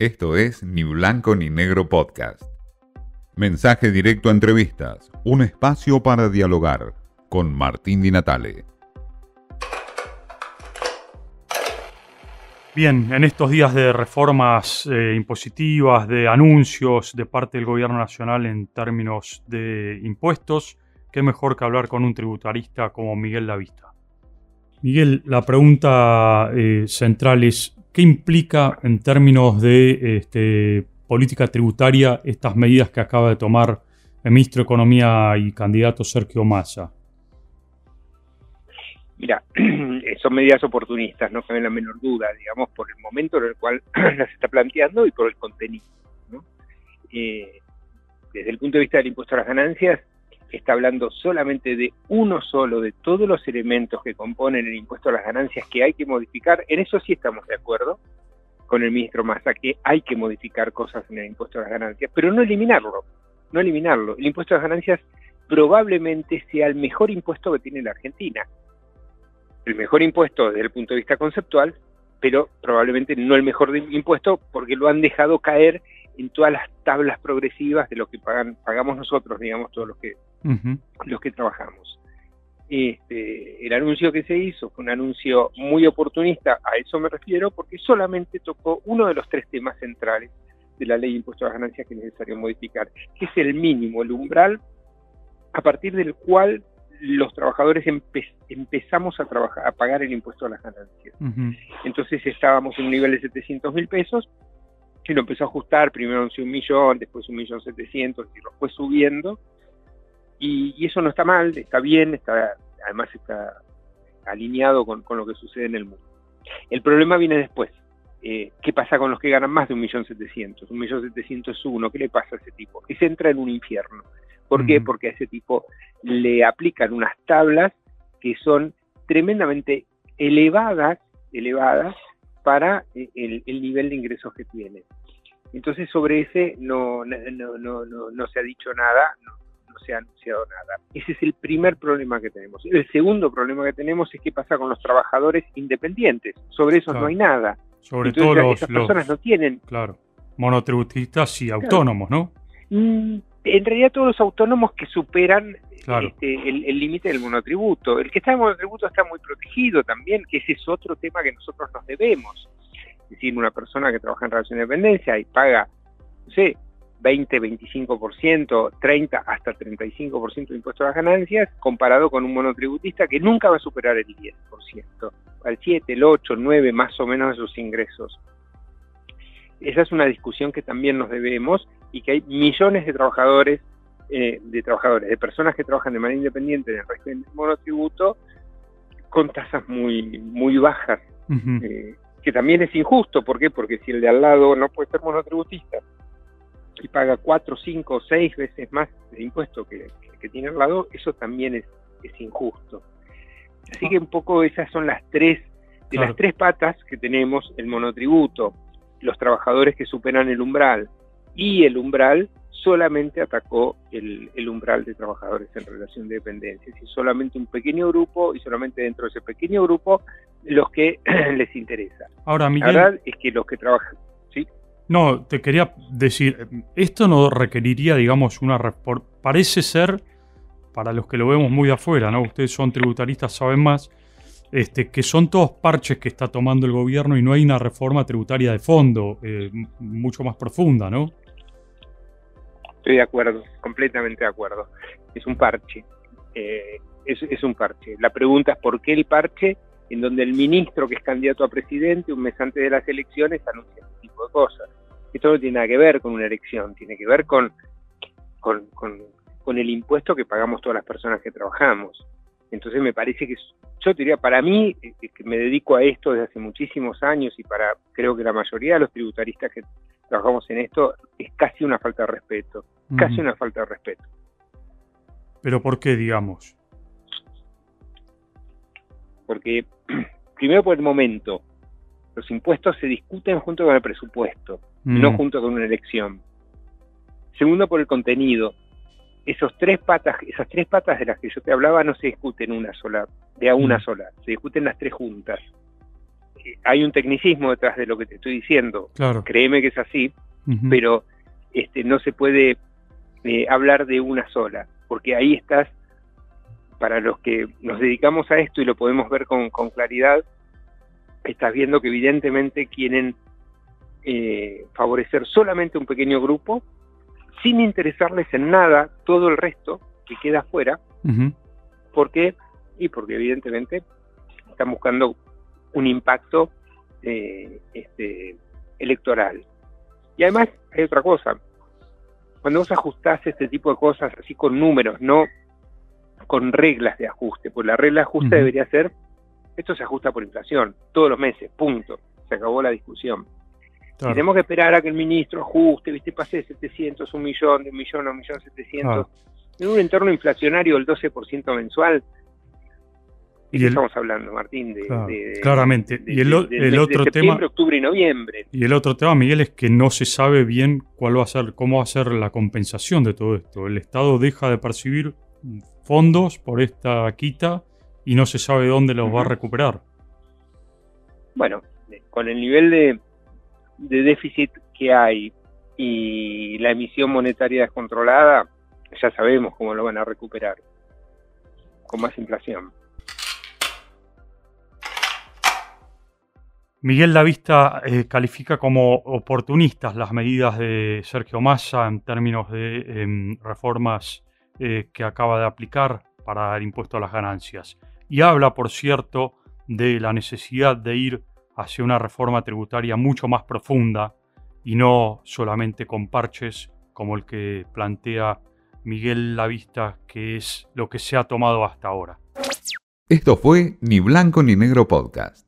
Esto es Ni Blanco ni Negro Podcast. Mensaje directo a entrevistas, un espacio para dialogar con Martín Di Natale. Bien, en estos días de reformas eh, impositivas, de anuncios de parte del gobierno nacional en términos de impuestos, qué mejor que hablar con un tributarista como Miguel Lavista. Miguel, la pregunta eh, central es, ¿qué implica en términos de este, política tributaria estas medidas que acaba de tomar el ministro de Economía y candidato Sergio Massa? Mira, son medidas oportunistas, no cabe la menor duda, digamos, por el momento en el cual las está planteando y por el contenido. Eh, desde el punto de vista del impuesto a las ganancias, está hablando solamente de uno solo de todos los elementos que componen el impuesto a las ganancias que hay que modificar. En eso sí estamos de acuerdo con el ministro Massa, que hay que modificar cosas en el impuesto a las ganancias, pero no eliminarlo, no eliminarlo. El impuesto a las ganancias probablemente sea el mejor impuesto que tiene la Argentina. El mejor impuesto desde el punto de vista conceptual, pero probablemente no el mejor impuesto porque lo han dejado caer en todas las tablas progresivas de lo que pagan, pagamos nosotros, digamos, todos los que, los que trabajamos. Este, el anuncio que se hizo fue un anuncio muy oportunista, a eso me refiero, porque solamente tocó uno de los tres temas centrales de la ley de impuestos a las ganancias que es necesario modificar, que es el mínimo, el umbral, a partir del cual los trabajadores empezamos a trabajar, a pagar el impuesto a las ganancias. Entonces estábamos en un nivel de 700 mil pesos, y lo empezó a ajustar, primero un millón, después un millón setecientos, y lo fue subiendo, y, eso no está mal, está bien, está además está alineado con, lo que sucede en el mundo. El problema viene después. Eh, ¿Qué pasa con los que ganan más de un millón setecientos? Un millón setecientos uno, ¿qué le pasa a ese tipo? se entra en un infierno. ¿Por qué? Porque a ese tipo le aplican unas tablas que son tremendamente elevadas, elevadas para eh, el, nivel de ingresos que tiene. Entonces sobre ese no, no, no, no, se ha dicho nada, no, se ha anunciado nada. Ese es el primer problema que tenemos. El segundo problema que tenemos es qué pasa con los trabajadores independientes. Sobre eso no hay nada. Sobre todo los, esas personas no tienen. Claro, monotributistas y autónomos, ¿no? Mm, en realidad todos los autónomos que superan este, el límite del monotributo. El que está en monotributo está muy protegido también, que ese es otro tema que nosotros nos debemos. Es decir, una persona que trabaja en relación de dependencia y paga, no sé, 20, 25%, 30, hasta 35% de impuestos a las ganancias, comparado con un monotributista que nunca va a superar el 10%, al 7, el 8, el 9 más o menos de sus ingresos. Esa es una discusión que también nos debemos y que hay millones de trabajadores, eh, de trabajadores, de personas que trabajan de manera independiente en el régimen de monotributo con tasas muy, muy bajas que también es injusto. ¿Por qué? Porque si el de al lado no puede ser monotributista y paga cuatro, cinco, seis veces más de impuesto que, que, tiene al lado, eso también es, es injusto. Así que un poco esas son las tres, de las tres patas que tenemos, el monotributo, los trabajadores que superan el umbral y el umbral solamente atacó el, umbral de trabajadores en relación de dependencia, y solamente un pequeño grupo y solamente dentro de ese pequeño grupo los que les interesa. Ahora, Miguel, la verdad es que los que trabajan, ¿sí? No, te quería decir, esto no requeriría, digamos, una... Parece ser, para los que lo vemos muy de afuera, ¿no? Ustedes son tributaristas, saben más, este, que son todos parches que está tomando el gobierno y no hay una reforma tributaria de fondo, eh, mucho más profunda, ¿no? Estoy de acuerdo, completamente de acuerdo. Es un parche. Eh, es, un parche. La pregunta es por qué el parche en donde el ministro que es candidato a presidente un mes antes de las elecciones anuncia este tipo de cosas. Esto no tiene nada que ver con una elección, tiene que ver con, con, con, el impuesto que pagamos todas las personas que trabajamos. Entonces me parece que, yo diría, para mí, eh, que me dedico a esto desde hace muchísimos años y para creo que la mayoría de los tributaristas que trabajamos en esto, es casi una falta de respeto, casi una falta de respeto. ¿Pero por qué, digamos? Porque, primero por el momento, los impuestos se discuten junto con el presupuesto, no junto con una elección. Segundo, por el contenido. Esos tres patas, esas tres patas de las que yo te hablaba no se discuten una sola, de a una sola, se discuten las tres juntas. hay un tecnicismo detrás de lo que te estoy diciendo. Claro. Créeme que es así, pero este, no se puede hablar de una sola, porque ahí estás, para los que nos dedicamos a esto y lo podemos ver con, claridad, estás viendo que evidentemente quieren eh, favorecer solamente un pequeño grupo, sin interesarles en nada todo el resto que queda afuera. ¿Por qué? Y porque evidentemente están buscando un impacto eh, este, electoral. Y además hay otra cosa, cuando vos ajustás este tipo de cosas así con números, no con reglas de ajuste, pues la regla de ajuste debería ser, esto se ajusta por inflación, todos los meses, punto, se acabó la discusión. tenemos que esperar a que el ministro ajuste, viste, pase de 700, un millón, de un millón a un millón 700, en un entorno inflacionario del 12% mensual, ¿De qué estamos hablando, Martín? De, claramente. y el, otro tema. octubre y noviembre. Y el otro tema, Miguel, es que no se sabe bien cuál va a ser, cómo va a ser la compensación de todo esto. El Estado deja de percibir fondos por esta quita y no se sabe dónde los va a recuperar. Bueno, con el nivel de, de déficit que hay y la emisión monetaria descontrolada, ya sabemos cómo lo van a recuperar. Con más inflación. Miguel Lavista eh, califica como oportunistas las medidas de Sergio Massa en términos de em, reformas eh, que acaba de aplicar para el impuesto a las ganancias. Y habla, por cierto, de la necesidad de ir hacia una reforma tributaria mucho más profunda y no solamente con parches como el que plantea Miguel Lavista, que es lo que se ha tomado hasta ahora. Esto fue Ni Blanco ni Negro Podcast.